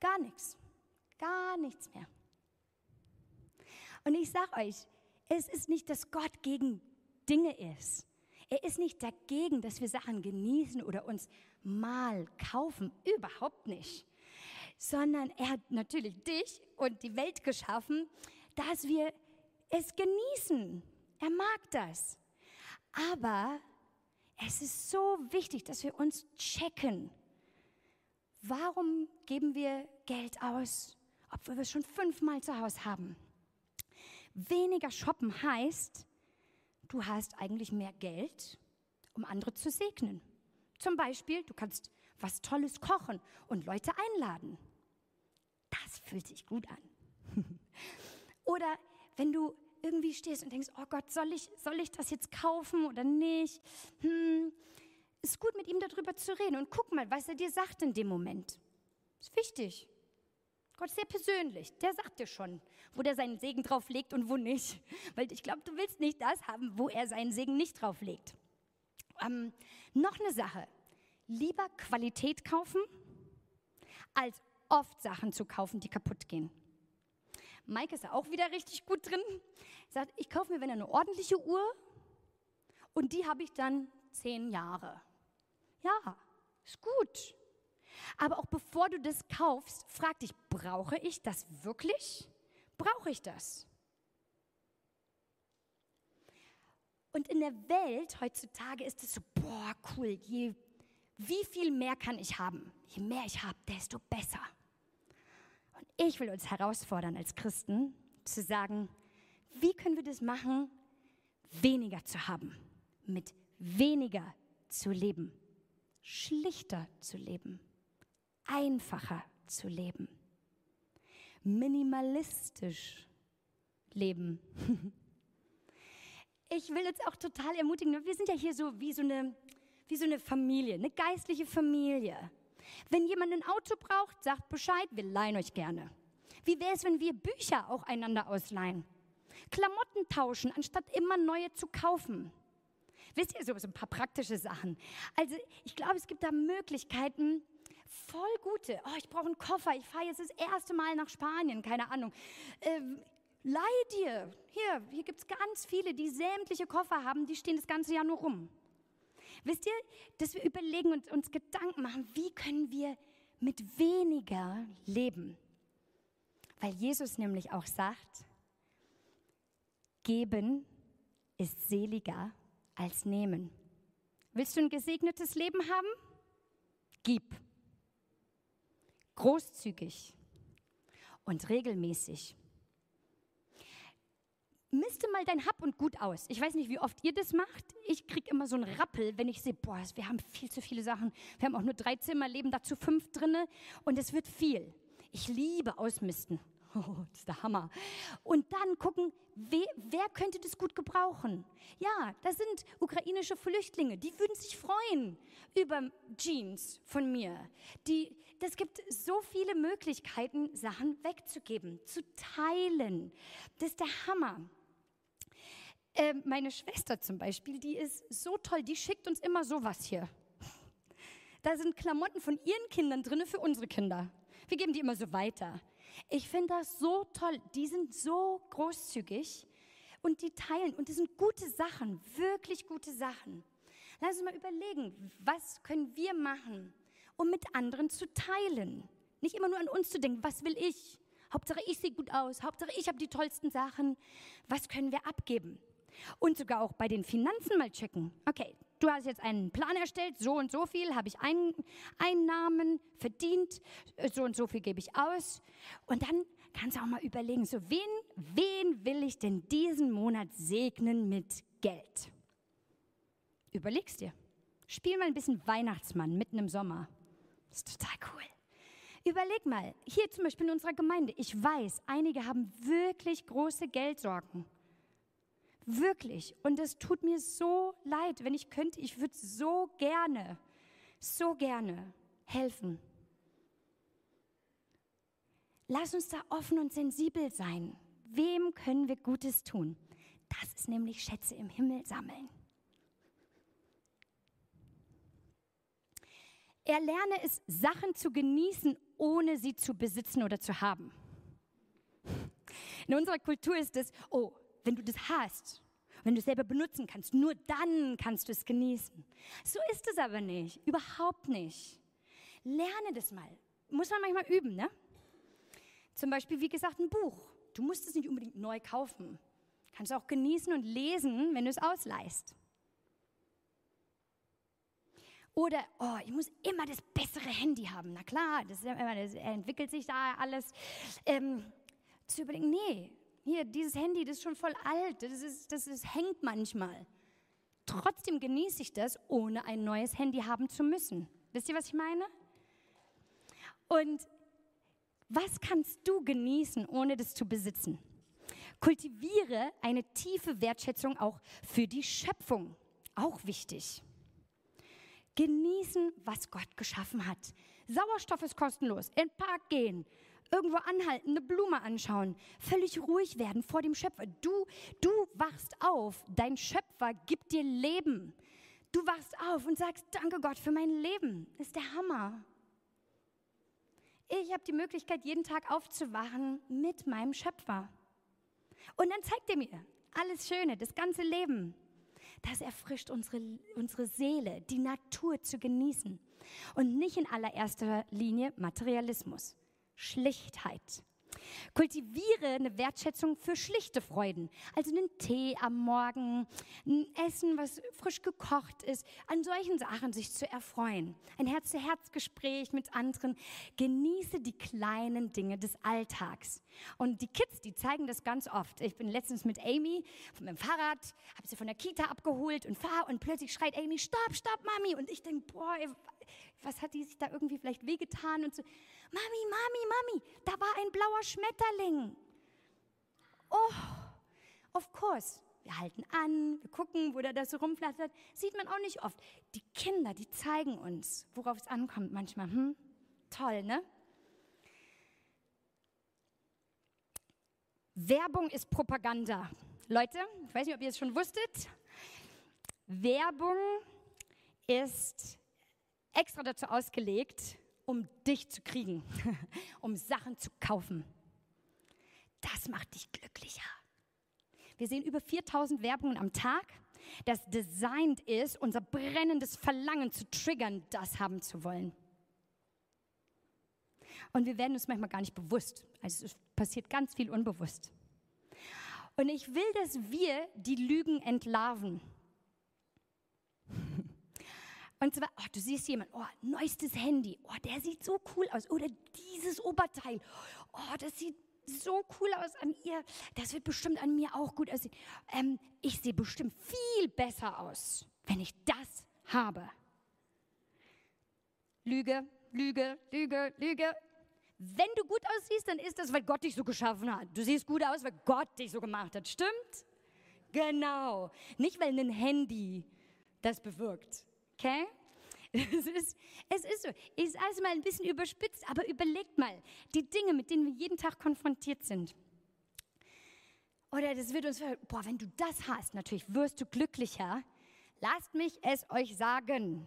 Gar nichts. Gar nichts mehr. Und ich sage euch, es ist nicht, dass Gott gegen Dinge ist. Er ist nicht dagegen, dass wir Sachen genießen oder uns mal kaufen. Überhaupt nicht. Sondern er hat natürlich dich und die Welt geschaffen, dass wir es genießen. Er mag das. Aber es ist so wichtig, dass wir uns checken. Warum geben wir Geld aus, obwohl wir es schon fünfmal zu Hause haben? Weniger shoppen heißt, du hast eigentlich mehr Geld, um andere zu segnen. Zum Beispiel, du kannst was Tolles kochen und Leute einladen. Das fühlt sich gut an. oder wenn du irgendwie stehst und denkst, oh Gott, soll ich, soll ich das jetzt kaufen oder nicht? Hm, ist gut, mit ihm darüber zu reden und guck mal, was er dir sagt in dem Moment. Ist wichtig. Gott ist sehr persönlich. Der sagt dir schon, wo der seinen Segen drauf legt und wo nicht. Weil ich glaube, du willst nicht das haben, wo er seinen Segen nicht drauf legt. Ähm, noch eine Sache. Lieber Qualität kaufen, als oft Sachen zu kaufen, die kaputt gehen. Mike ist auch wieder richtig gut drin. Sagt, ich kaufe mir, wenn eine ordentliche Uhr und die habe ich dann zehn Jahre. Ja, ist gut. Aber auch bevor du das kaufst, frag dich, brauche ich das wirklich? Brauche ich das? Und in der Welt heutzutage ist es so, boah, cool, je, wie viel mehr kann ich haben? Je mehr ich habe, desto besser. Ich will uns herausfordern als Christen zu sagen, wie können wir das machen, weniger zu haben, mit weniger zu leben, schlichter zu leben einfacher zu leben. Minimalistisch leben. Ich will jetzt auch total ermutigen, wir sind ja hier so wie so eine, wie so eine Familie, eine geistliche Familie. Wenn jemand ein Auto braucht, sagt Bescheid, wir leihen euch gerne. Wie wäre es, wenn wir Bücher auch einander ausleihen? Klamotten tauschen, anstatt immer neue zu kaufen. Wisst ihr, so ein paar praktische Sachen. Also ich glaube, es gibt da Möglichkeiten, voll gute. Oh, ich brauche einen Koffer. Ich fahre jetzt das erste Mal nach Spanien. Keine Ahnung. Ähm, leih dir. Hier, hier gibt es ganz viele, die sämtliche Koffer haben. Die stehen das ganze Jahr nur rum. Wisst ihr, dass wir überlegen und uns Gedanken machen, wie können wir mit weniger leben? Weil Jesus nämlich auch sagt, geben ist seliger als nehmen. Willst du ein gesegnetes Leben haben? Gib großzügig und regelmäßig. Misste mal dein Hab und Gut aus. Ich weiß nicht, wie oft ihr das macht. Ich kriege immer so einen Rappel, wenn ich sehe, boah, wir haben viel zu viele Sachen. Wir haben auch nur drei Zimmer, leben dazu fünf drinne und es wird viel. Ich liebe Ausmisten. Oh, das ist der Hammer. Und dann gucken, wer, wer könnte das gut gebrauchen? Ja, das sind ukrainische Flüchtlinge, die würden sich freuen über Jeans von mir. Die, das gibt so viele Möglichkeiten, Sachen wegzugeben, zu teilen. Das ist der Hammer. Äh, meine Schwester zum Beispiel, die ist so toll, die schickt uns immer sowas hier. Da sind Klamotten von ihren Kindern drin für unsere Kinder. Wir geben die immer so weiter. Ich finde das so toll. Die sind so großzügig und die teilen. Und das sind gute Sachen, wirklich gute Sachen. Lass uns mal überlegen, was können wir machen, um mit anderen zu teilen? Nicht immer nur an uns zu denken, was will ich? Hauptsache ich sehe gut aus, Hauptsache ich habe die tollsten Sachen. Was können wir abgeben? Und sogar auch bei den Finanzen mal checken. Okay, du hast jetzt einen Plan erstellt, so und so viel habe ich ein, Einnahmen verdient, so und so viel gebe ich aus. Und dann kannst du auch mal überlegen, so wen, wen will ich denn diesen Monat segnen mit Geld? Überlegst dir. Spiel mal ein bisschen Weihnachtsmann mitten im Sommer. Das ist total cool. Überleg mal, hier zum Beispiel in unserer Gemeinde, ich weiß, einige haben wirklich große Geldsorgen. Wirklich. Und es tut mir so leid, wenn ich könnte, ich würde so gerne, so gerne helfen. Lass uns da offen und sensibel sein. Wem können wir Gutes tun? Das ist nämlich Schätze im Himmel sammeln. Erlerne es, Sachen zu genießen, ohne sie zu besitzen oder zu haben. In unserer Kultur ist es, oh, wenn du das hast, wenn du es selber benutzen kannst, nur dann kannst du es genießen. So ist es aber nicht, überhaupt nicht. Lerne das mal. Muss man manchmal üben, ne? Zum Beispiel, wie gesagt, ein Buch. Du musst es nicht unbedingt neu kaufen. Kannst du auch genießen und lesen, wenn du es ausleihst. Oder, oh, ich muss immer das bessere Handy haben. Na klar, das, das entwickelt sich da alles. Ähm, zu überlegen, nee, hier, dieses Handy, das ist schon voll alt, das, ist, das ist, hängt manchmal. Trotzdem genieße ich das, ohne ein neues Handy haben zu müssen. Wisst ihr, was ich meine? Und was kannst du genießen, ohne das zu besitzen? Kultiviere eine tiefe Wertschätzung auch für die Schöpfung. Auch wichtig. Genießen, was Gott geschaffen hat. Sauerstoff ist kostenlos. In den Park gehen, irgendwo anhalten, eine Blume anschauen, völlig ruhig werden vor dem Schöpfer. Du, du wachst auf. Dein Schöpfer gibt dir Leben. Du wachst auf und sagst, danke Gott für mein Leben. Das ist der Hammer. Ich habe die Möglichkeit, jeden Tag aufzuwachen mit meinem Schöpfer. Und dann zeigt er mir alles Schöne, das ganze Leben. Das erfrischt unsere, unsere Seele, die Natur zu genießen. Und nicht in allererster Linie Materialismus. Schlichtheit. Kultiviere eine Wertschätzung für schlichte Freuden. Also einen Tee am Morgen, ein Essen, was frisch gekocht ist, an solchen Sachen sich zu erfreuen. Ein Herz-zu-Herz-Gespräch mit anderen. Genieße die kleinen Dinge des Alltags. Und die Kids, die zeigen das ganz oft. Ich bin letztens mit Amy mit dem Fahrrad, habe sie von der Kita abgeholt und fahre und plötzlich schreit Amy, stopp, stopp, Mami. Und ich denke, boah, was hat die sich da irgendwie vielleicht wehgetan und so. Mami, Mami, Mami, da war ein blauer Schmetterling. Oh, of course. Wir halten an, wir gucken, wo der da so rumflattert. Sieht man auch nicht oft. Die Kinder, die zeigen uns, worauf es ankommt manchmal. Hm? Toll, ne? Werbung ist Propaganda. Leute, ich weiß nicht, ob ihr es schon wusstet. Werbung ist extra dazu ausgelegt, um dich zu kriegen, um Sachen zu kaufen. Das macht dich glücklicher. Wir sehen über 4000 Werbungen am Tag, das designt ist, unser brennendes Verlangen zu triggern, das haben zu wollen. Und wir werden uns manchmal gar nicht bewusst. Also es passiert ganz viel unbewusst. Und ich will, dass wir die Lügen entlarven. Und zwar, oh, du siehst jemand, oh, neuestes Handy, oh, der sieht so cool aus. Oder dieses Oberteil, oh, das sieht so cool aus an ihr. Das wird bestimmt an mir auch gut aussehen. Ähm, ich sehe bestimmt viel besser aus, wenn ich das habe. Lüge, Lüge, Lüge, Lüge. Wenn du gut aussiehst, dann ist das, weil Gott dich so geschaffen hat. Du siehst gut aus, weil Gott dich so gemacht hat. Stimmt? Genau. Nicht, weil ein Handy das bewirkt. Okay? Es ist, es ist so. Ich sage es mal ein bisschen überspitzt, aber überlegt mal die Dinge, mit denen wir jeden Tag konfrontiert sind. Oder das wird uns, boah, wenn du das hast, natürlich wirst du glücklicher. Lasst mich es euch sagen.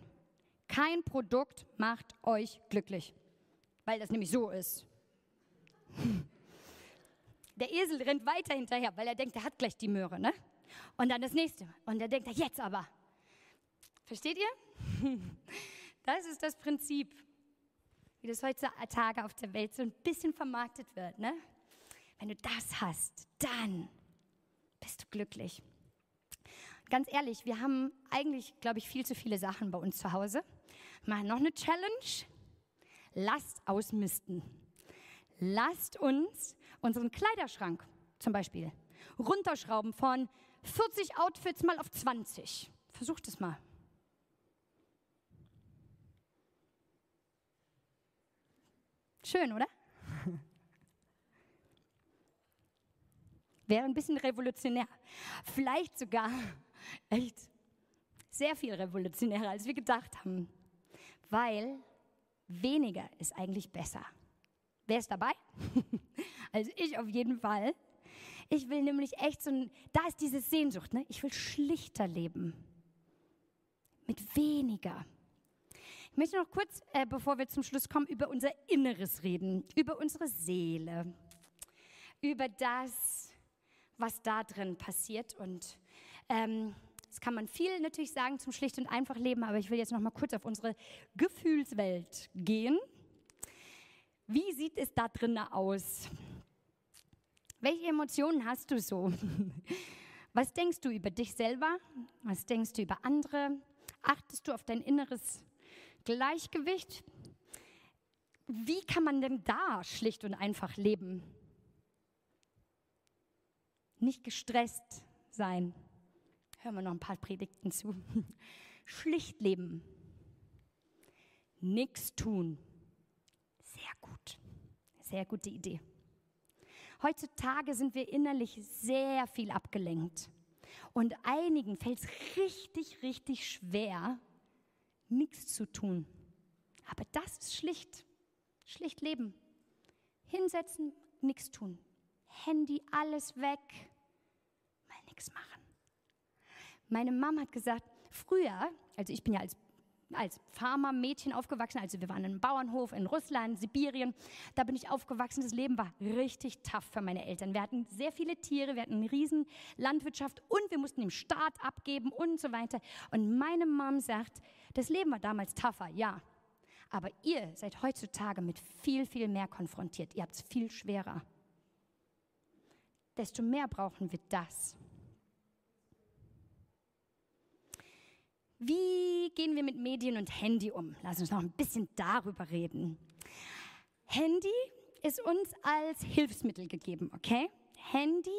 Kein Produkt macht euch glücklich, weil das nämlich so ist. Der Esel rennt weiter hinterher, weil er denkt, er hat gleich die Möhre, ne? Und dann das nächste. Und er denkt, jetzt aber. Versteht ihr? Das ist das Prinzip, wie das heutzutage auf der Welt so ein bisschen vermarktet wird, ne? Wenn du das hast, dann bist du glücklich. Ganz ehrlich, wir haben eigentlich, glaube ich, viel zu viele Sachen bei uns zu Hause. Mal noch eine Challenge. Lasst ausmisten. Lasst uns unseren Kleiderschrank zum Beispiel runterschrauben von 40 Outfits mal auf 20. Versucht es mal. Schön, oder? Wäre ein bisschen revolutionär. Vielleicht sogar echt sehr viel revolutionärer, als wir gedacht haben. Weil weniger ist eigentlich besser. Wer ist dabei? also ich auf jeden Fall. Ich will nämlich echt so ein, da ist diese Sehnsucht, ne? Ich will schlichter leben. Mit weniger. Ich möchte noch kurz, äh, bevor wir zum Schluss kommen, über unser Inneres reden, über unsere Seele, über das, was da drin passiert. Und ähm, das kann man viel natürlich sagen zum schlicht und einfach Leben, aber ich will jetzt noch mal kurz auf unsere Gefühlswelt gehen. Wie sieht es da drin aus? Welche Emotionen hast du so? Was denkst du über dich selber? Was denkst du über andere? Achtest du auf dein inneres Gleichgewicht? Wie kann man denn da schlicht und einfach leben? Nicht gestresst sein. Hören wir noch ein paar Predigten zu. Schlicht leben. Nichts tun. Sehr gut. Sehr gute Idee. Heutzutage sind wir innerlich sehr viel abgelenkt. Und einigen fällt es richtig, richtig schwer, nichts zu tun. Aber das ist schlicht. Schlicht leben. Hinsetzen, nichts tun. Handy, alles weg. Mal nichts machen. Meine Mama hat gesagt, früher, also ich bin ja als als Farmermädchen aufgewachsen. Also wir waren in einem Bauernhof in Russland, Sibirien. Da bin ich aufgewachsen. Das Leben war richtig tough für meine Eltern. Wir hatten sehr viele Tiere, wir hatten eine riesen Landwirtschaft und wir mussten dem Staat abgeben und so weiter. Und meine Mom sagt, das Leben war damals tougher, ja. Aber ihr seid heutzutage mit viel, viel mehr konfrontiert. Ihr habt es viel schwerer. Desto mehr brauchen wir das. Wie gehen wir mit Medien und Handy um? Lass uns noch ein bisschen darüber reden. Handy ist uns als Hilfsmittel gegeben, okay? Handy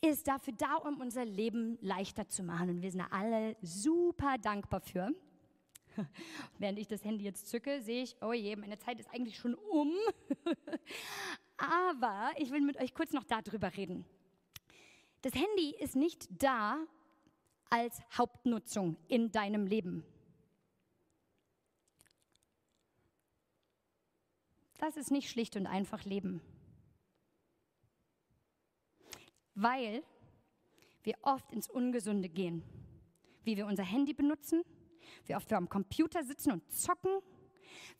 ist dafür da, um unser Leben leichter zu machen. Und wir sind alle super dankbar für. Während ich das Handy jetzt zücke, sehe ich, oh je, meine Zeit ist eigentlich schon um. Aber ich will mit euch kurz noch darüber reden. Das Handy ist nicht da, als Hauptnutzung in deinem Leben. Das ist nicht schlicht und einfach Leben. Weil wir oft ins Ungesunde gehen. Wie wir unser Handy benutzen, wie oft wir am Computer sitzen und zocken,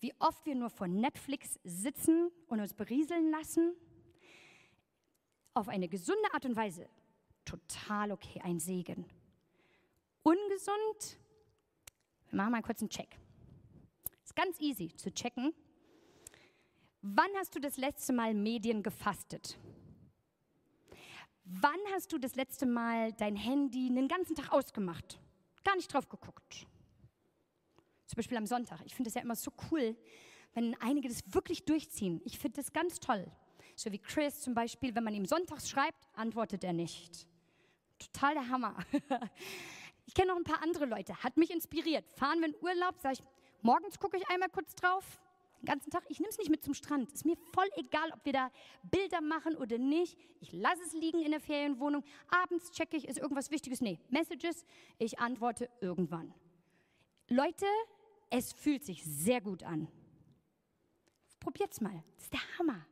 wie oft wir nur vor Netflix sitzen und uns berieseln lassen. Auf eine gesunde Art und Weise total okay, ein Segen ungesund? Wir machen mal kurz einen Check. Ist ganz easy zu checken. Wann hast du das letzte Mal Medien gefastet? Wann hast du das letzte Mal dein Handy einen ganzen Tag ausgemacht? Gar nicht drauf geguckt. Zum Beispiel am Sonntag. Ich finde es ja immer so cool, wenn einige das wirklich durchziehen. Ich finde das ganz toll. So wie Chris zum Beispiel, wenn man ihm sonntags schreibt, antwortet er nicht. Total der Hammer. Ich kenne noch ein paar andere Leute, hat mich inspiriert. Fahren wir in Urlaub, sage ich, morgens gucke ich einmal kurz drauf, den ganzen Tag. Ich nehme es nicht mit zum Strand. Ist mir voll egal, ob wir da Bilder machen oder nicht. Ich lasse es liegen in der Ferienwohnung. Abends checke ich, ist irgendwas Wichtiges? Nee, Messages. Ich antworte irgendwann. Leute, es fühlt sich sehr gut an. Probiert's mal. Das ist der Hammer.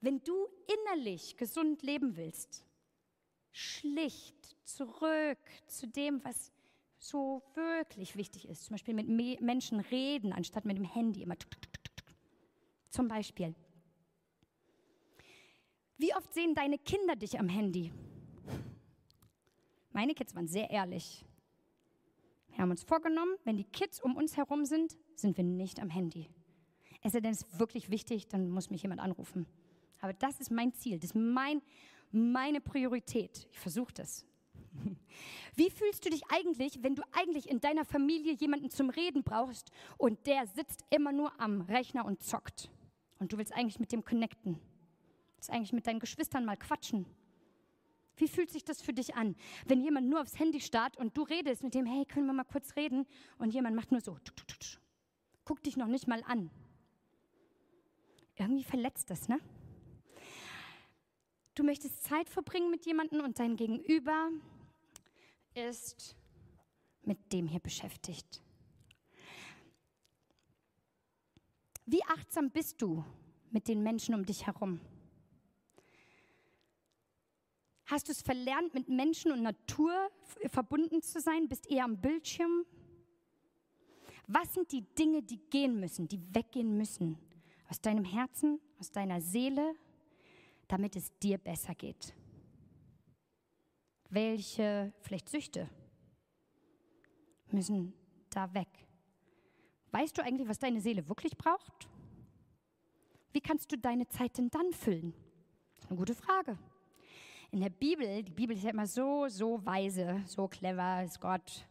Wenn du innerlich gesund leben willst, schlicht zurück zu dem, was, so wirklich wichtig ist. Zum Beispiel mit Me Menschen reden, anstatt mit dem Handy immer. Zum Beispiel. Wie oft sehen deine Kinder dich am Handy? Meine Kids waren sehr ehrlich. Wir haben uns vorgenommen, wenn die Kids um uns herum sind, sind wir nicht am Handy. Es sei denn, es ist wirklich wichtig, dann muss mich jemand anrufen. Aber das ist mein Ziel, das ist mein, meine Priorität. Ich versuche das. Wie fühlst du dich eigentlich, wenn du eigentlich in deiner Familie jemanden zum Reden brauchst und der sitzt immer nur am Rechner und zockt? Und du willst eigentlich mit dem connecten. Du willst eigentlich mit deinen Geschwistern mal quatschen. Wie fühlt sich das für dich an, wenn jemand nur aufs Handy starrt und du redest mit dem, hey, können wir mal kurz reden? Und jemand macht nur so, guck dich noch nicht mal an. Irgendwie verletzt das, ne? Du möchtest Zeit verbringen mit jemandem und dein Gegenüber ist mit dem hier beschäftigt. Wie achtsam bist du mit den Menschen um dich herum? Hast du es verlernt, mit Menschen und Natur verbunden zu sein? Bist eher am Bildschirm? Was sind die Dinge, die gehen müssen, die weggehen müssen? Aus deinem Herzen, aus deiner Seele, damit es dir besser geht? Welche, vielleicht Süchte, müssen da weg? Weißt du eigentlich, was deine Seele wirklich braucht? Wie kannst du deine Zeit denn dann füllen? Eine gute Frage in der Bibel, die Bibel ist ja immer so, so weise, so clever ist Gott,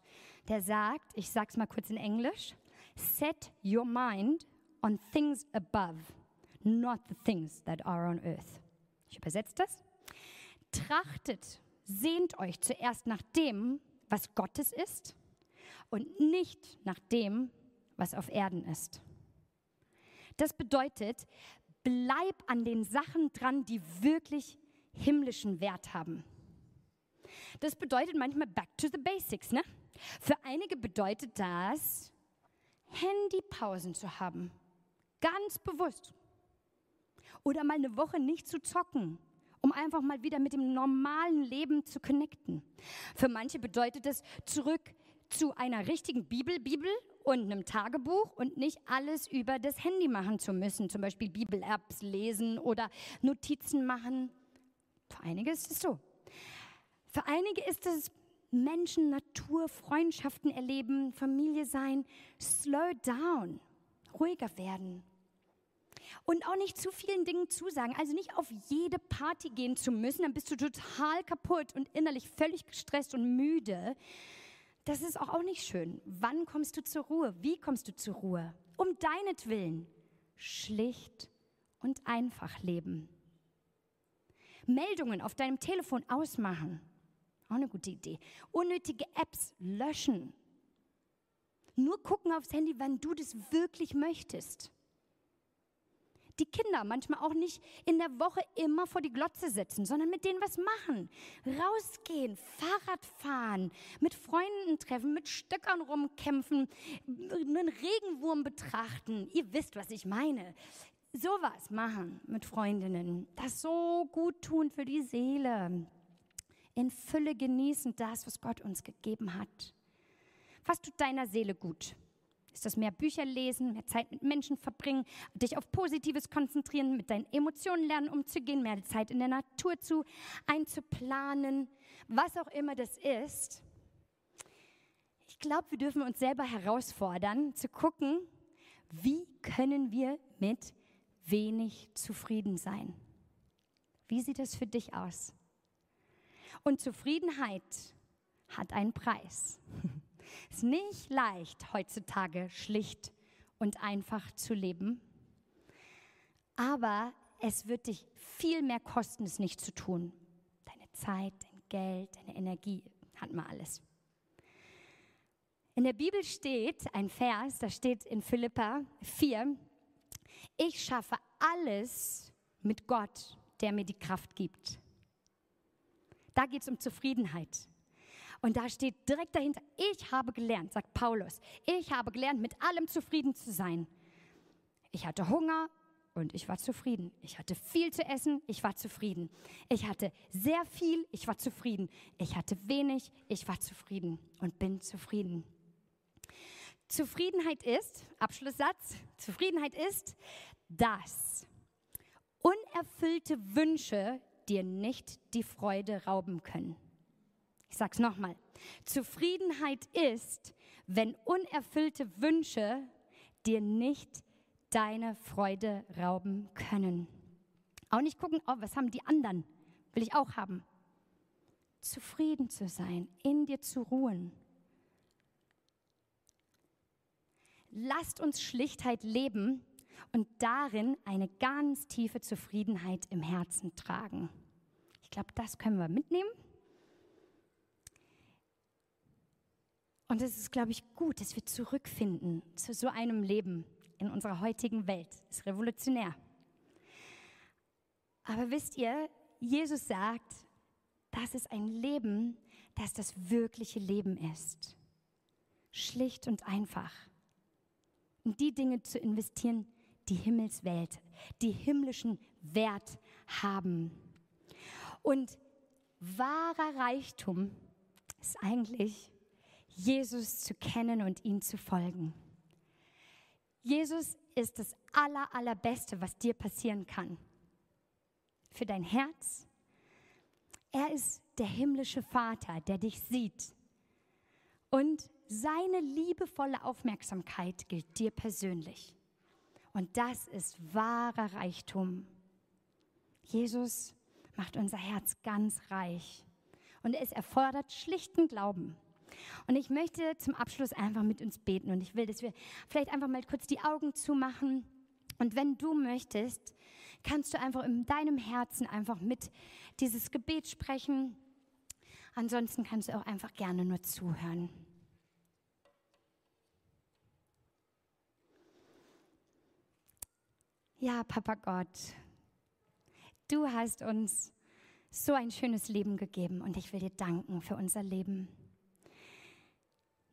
der sagt, ich sag's mal kurz in Englisch, set your mind on things above, not the things that are on earth. Ich übersetze das. Trachtet, sehnt euch zuerst nach dem, was Gottes ist und nicht nach dem, was auf Erden ist. Das bedeutet, bleib an den Sachen dran, die wirklich himmlischen Wert haben. Das bedeutet manchmal back to the basics. Ne? Für einige bedeutet das, Handypausen zu haben. Ganz bewusst. Oder mal eine Woche nicht zu zocken, um einfach mal wieder mit dem normalen Leben zu connecten. Für manche bedeutet das zurück zu einer richtigen Bibel, Bibel und einem Tagebuch und nicht alles über das Handy machen zu müssen. Zum Beispiel Bibel-Apps lesen oder Notizen machen. Für einige ist es so. Für einige ist es Menschen, Natur, Freundschaften erleben, Familie sein, slow down, ruhiger werden. Und auch nicht zu vielen Dingen zusagen. Also nicht auf jede Party gehen zu müssen, dann bist du total kaputt und innerlich völlig gestresst und müde. Das ist auch, nicht schön. Wann kommst du zur Ruhe? Wie kommst du zur Ruhe? Um deinetwillen. Schlicht und einfach leben. Meldungen auf deinem Telefon ausmachen. Auch eine gute Idee. Unnötige Apps löschen. Nur gucken aufs Handy, wann du das wirklich möchtest. Die Kinder manchmal auch nicht in der Woche immer vor die Glotze setzen, sondern mit denen was machen. Rausgehen, Fahrrad fahren, mit Freunden treffen, mit Stöckern rumkämpfen, einen Regenwurm betrachten. Ihr wisst, was ich meine sowas machen mit Freundinnen, das so gut tun für die Seele, in Fülle genießen das, was Gott uns gegeben hat. Was tut deiner Seele gut? Ist das mehr Bücher lesen, mehr Zeit mit Menschen verbringen, dich auf Positives konzentrieren, mit deinen Emotionen lernen umzugehen, mehr Zeit in der Natur zu einzuplanen, was auch immer das ist? Ich glaube, wir dürfen uns selber herausfordern, zu gucken, wie können wir mit wenig zufrieden sein. Wie sieht es für dich aus? Und Zufriedenheit hat einen Preis. Es ist nicht leicht, heutzutage schlicht und einfach zu leben. Aber es wird dich viel mehr kosten, es nicht zu tun. Deine Zeit, dein Geld, deine Energie, hat man alles. In der Bibel steht ein Vers, da steht in Philippa 4, ich schaffe alles mit Gott, der mir die Kraft gibt. Da geht es um Zufriedenheit. Und da steht direkt dahinter, ich habe gelernt, sagt Paulus, ich habe gelernt, mit allem zufrieden zu sein. Ich hatte Hunger, und ich war zufrieden. Ich hatte viel zu essen, ich war zufrieden. Ich hatte sehr viel, ich war zufrieden. Ich hatte wenig, ich war zufrieden und bin zufrieden. Zufriedenheit ist, Abschlusssatz, Zufriedenheit ist, dass unerfüllte Wünsche dir nicht die Freude rauben können. Ich sage es nochmal. Zufriedenheit ist, wenn unerfüllte Wünsche dir nicht deine Freude rauben können. Auch nicht gucken, oh, was haben die anderen? Will ich auch haben. Zufrieden zu sein, in dir zu ruhen. Lasst uns Schlichtheit leben und darin eine ganz tiefe Zufriedenheit im Herzen tragen. Ich glaube, das können wir mitnehmen. Und es ist, glaube ich, gut, dass wir zurückfinden zu so einem Leben in unserer heutigen Welt. Das ist revolutionär. Aber wisst ihr, Jesus sagt, das ist ein Leben, das das wirkliche Leben ist. Schlicht und einfach. In die Dinge zu investieren, die Himmelswelt, die himmlischen Wert haben. Und wahrer Reichtum ist eigentlich, Jesus zu kennen und ihm zu folgen. Jesus ist das aller, allerbeste, was dir passieren kann. Für dein Herz. Er ist der himmlische Vater, der dich sieht. Und seine liebevolle Aufmerksamkeit gilt dir persönlich. Und das ist wahrer Reichtum. Jesus macht unser Herz ganz reich. Und es erfordert schlichten Glauben. Und ich möchte zum Abschluss einfach mit uns beten. Und ich will, dass wir vielleicht einfach mal kurz die Augen zumachen. Und wenn du möchtest, kannst du einfach in deinem Herzen einfach mit dieses Gebet sprechen. Ansonsten kannst du auch einfach gerne nur zuhören. Ja, Papa Gott, du hast uns so ein schönes Leben gegeben und ich will dir danken für unser Leben.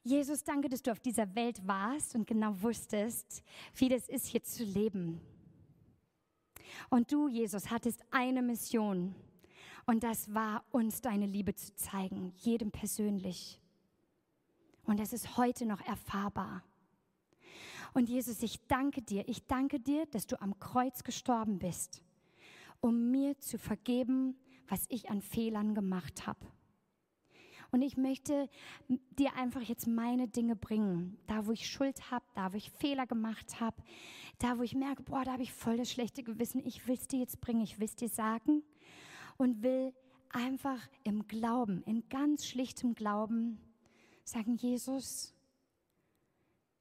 Jesus, danke, dass du auf dieser Welt warst und genau wusstest, wie das ist, hier zu leben. Und du, Jesus, hattest eine Mission und das war, uns deine Liebe zu zeigen, jedem persönlich. Und das ist heute noch erfahrbar. Und Jesus, ich danke dir, ich danke dir, dass du am Kreuz gestorben bist, um mir zu vergeben, was ich an Fehlern gemacht habe. Und ich möchte dir einfach jetzt meine Dinge bringen. Da, wo ich Schuld habe, da, wo ich Fehler gemacht habe, da, wo ich merke, boah, da habe ich voll das schlechte Gewissen. Ich will es dir jetzt bringen, ich will es dir sagen und will einfach im Glauben, in ganz schlichtem Glauben sagen, Jesus,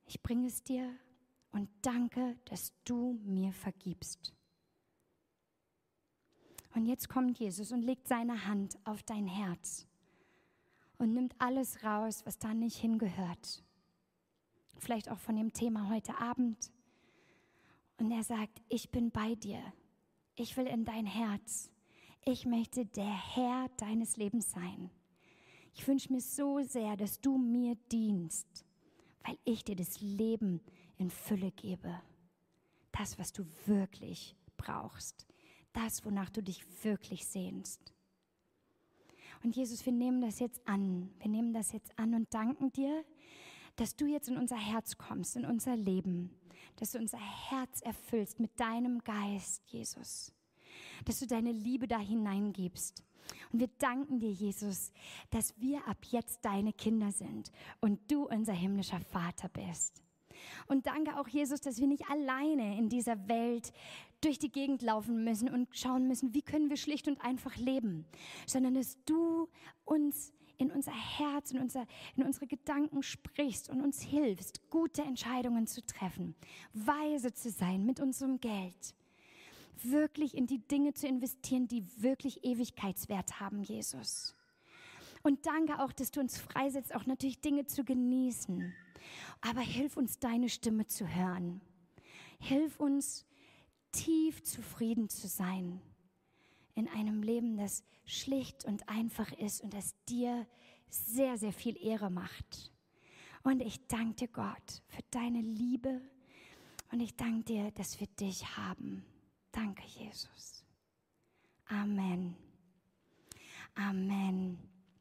ich bringe es dir und danke, dass du mir vergibst. Und jetzt kommt Jesus und legt seine Hand auf dein Herz und nimmt alles raus, was da nicht hingehört. Vielleicht auch von dem Thema heute Abend. Und er sagt, ich bin bei dir. Ich will in dein Herz. Ich möchte der Herr deines Lebens sein. Ich wünsche mir so sehr, dass du mir dienst, weil ich dir das Leben in Fülle gebe. Das, was du wirklich brauchst. Das, wonach du dich wirklich sehnst. Und Jesus, wir nehmen das jetzt an. Wir nehmen das jetzt an und danken dir, dass du jetzt in unser Herz kommst, in unser Leben, dass du unser Herz erfüllst mit deinem Geist, Jesus, dass du deine Liebe da hineingibst. Und wir danken dir, Jesus, dass wir ab jetzt deine Kinder sind und du unser himmlischer Vater bist. Und danke auch, Jesus, dass wir nicht alleine in dieser Welt durch die Gegend laufen müssen und schauen müssen, wie können wir schlicht und einfach leben, sondern dass du uns in unser Herz, in, unser, in unsere Gedanken sprichst und uns hilfst, gute Entscheidungen zu treffen, weise zu sein mit unserem Geld, wirklich in die Dinge zu investieren, die wirklich Ewigkeitswert haben, Jesus. Und danke auch, dass du uns freisetzt, auch natürlich Dinge zu genießen. Aber hilf uns, deine Stimme zu hören. Hilf uns, tief zufrieden zu sein in einem Leben, das schlicht und einfach ist und das dir sehr, sehr viel Ehre macht. Und ich danke dir, Gott, für deine Liebe Und ich danke dir, dass wir dich haben. Danke, Jesus. Amen. Amen.